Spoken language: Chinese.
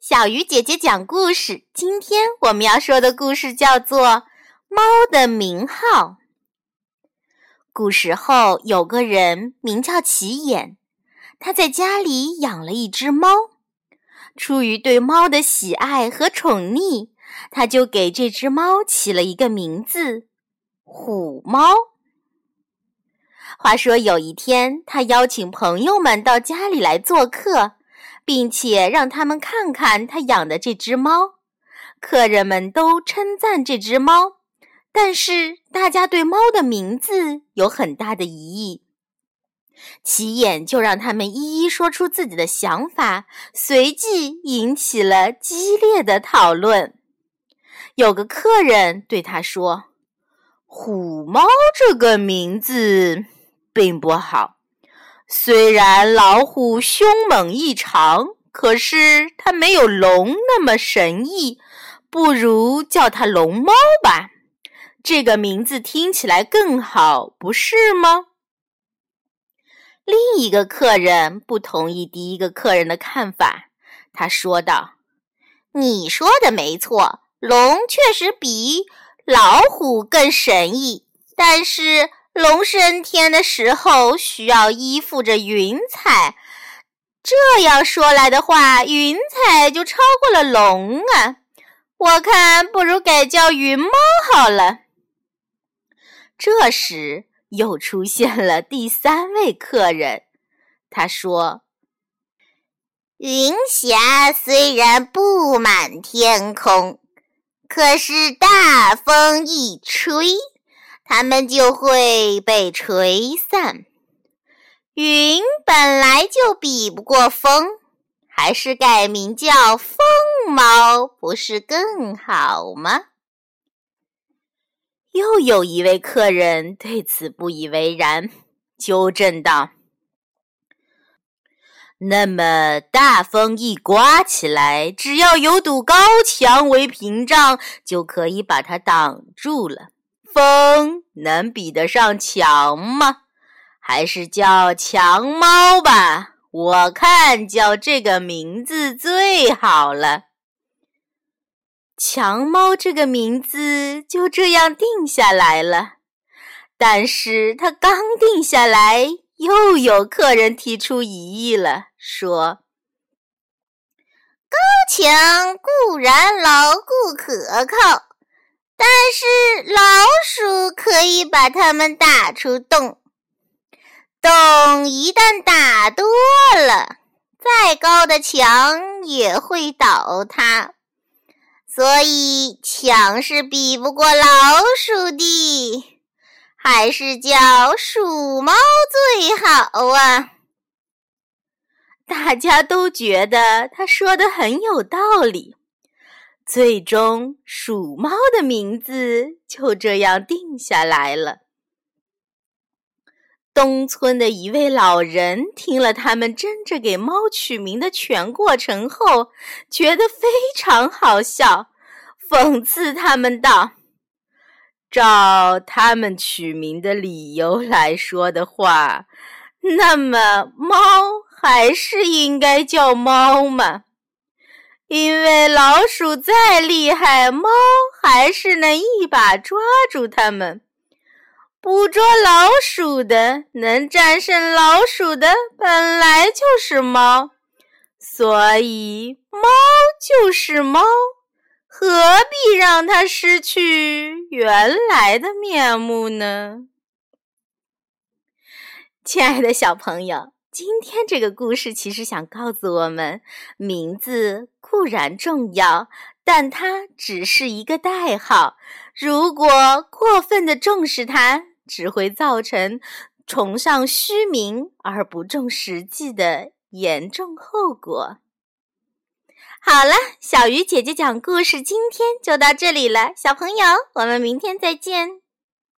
小鱼姐姐讲故事。今天我们要说的故事叫做《猫的名号》。古时候有个人名叫齐眼，他在家里养了一只猫。出于对猫的喜爱和宠溺，他就给这只猫起了一个名字——虎猫。话说有一天，他邀请朋友们到家里来做客。并且让他们看看他养的这只猫，客人们都称赞这只猫，但是大家对猫的名字有很大的疑义。起眼就让他们一一说出自己的想法，随即引起了激烈的讨论。有个客人对他说：“虎猫这个名字并不好。”虽然老虎凶猛异常，可是它没有龙那么神异，不如叫它龙猫吧。这个名字听起来更好，不是吗？另一个客人不同意第一个客人的看法，他说道：“你说的没错，龙确实比老虎更神异，但是……”龙升天的时候需要依附着云彩，这样说来的话，云彩就超过了龙啊！我看不如改叫云猫好了。这时又出现了第三位客人，他说：“云霞虽然布满天空，可是大风一吹。”它们就会被吹散。云本来就比不过风，还是改名叫风猫不是更好吗？又有一位客人对此不以为然，纠正道：“那么大风一刮起来，只要有堵高墙为屏障，就可以把它挡住了。”风能比得上墙吗？还是叫强猫吧，我看叫这个名字最好了。强猫这个名字就这样定下来了。但是他刚定下来，又有客人提出疑议了，说：“高墙固然牢固可靠。”但是老鼠可以把它们打出洞，洞一旦打多了，再高的墙也会倒塌，所以墙是比不过老鼠的，还是叫鼠猫最好啊！大家都觉得他说的很有道理。最终，鼠猫的名字就这样定下来了。东村的一位老人听了他们争着给猫取名的全过程后，觉得非常好笑，讽刺他们道：“照他们取名的理由来说的话，那么猫还是应该叫猫吗？”因为老鼠再厉害，猫还是能一把抓住它们。捕捉老鼠的，能战胜老鼠的，本来就是猫，所以猫就是猫，何必让它失去原来的面目呢？亲爱的小朋友。今天这个故事其实想告诉我们，名字固然重要，但它只是一个代号。如果过分的重视它，只会造成崇尚虚名而不重实际的严重后果。好了，小鱼姐姐讲故事今天就到这里了，小朋友，我们明天再见。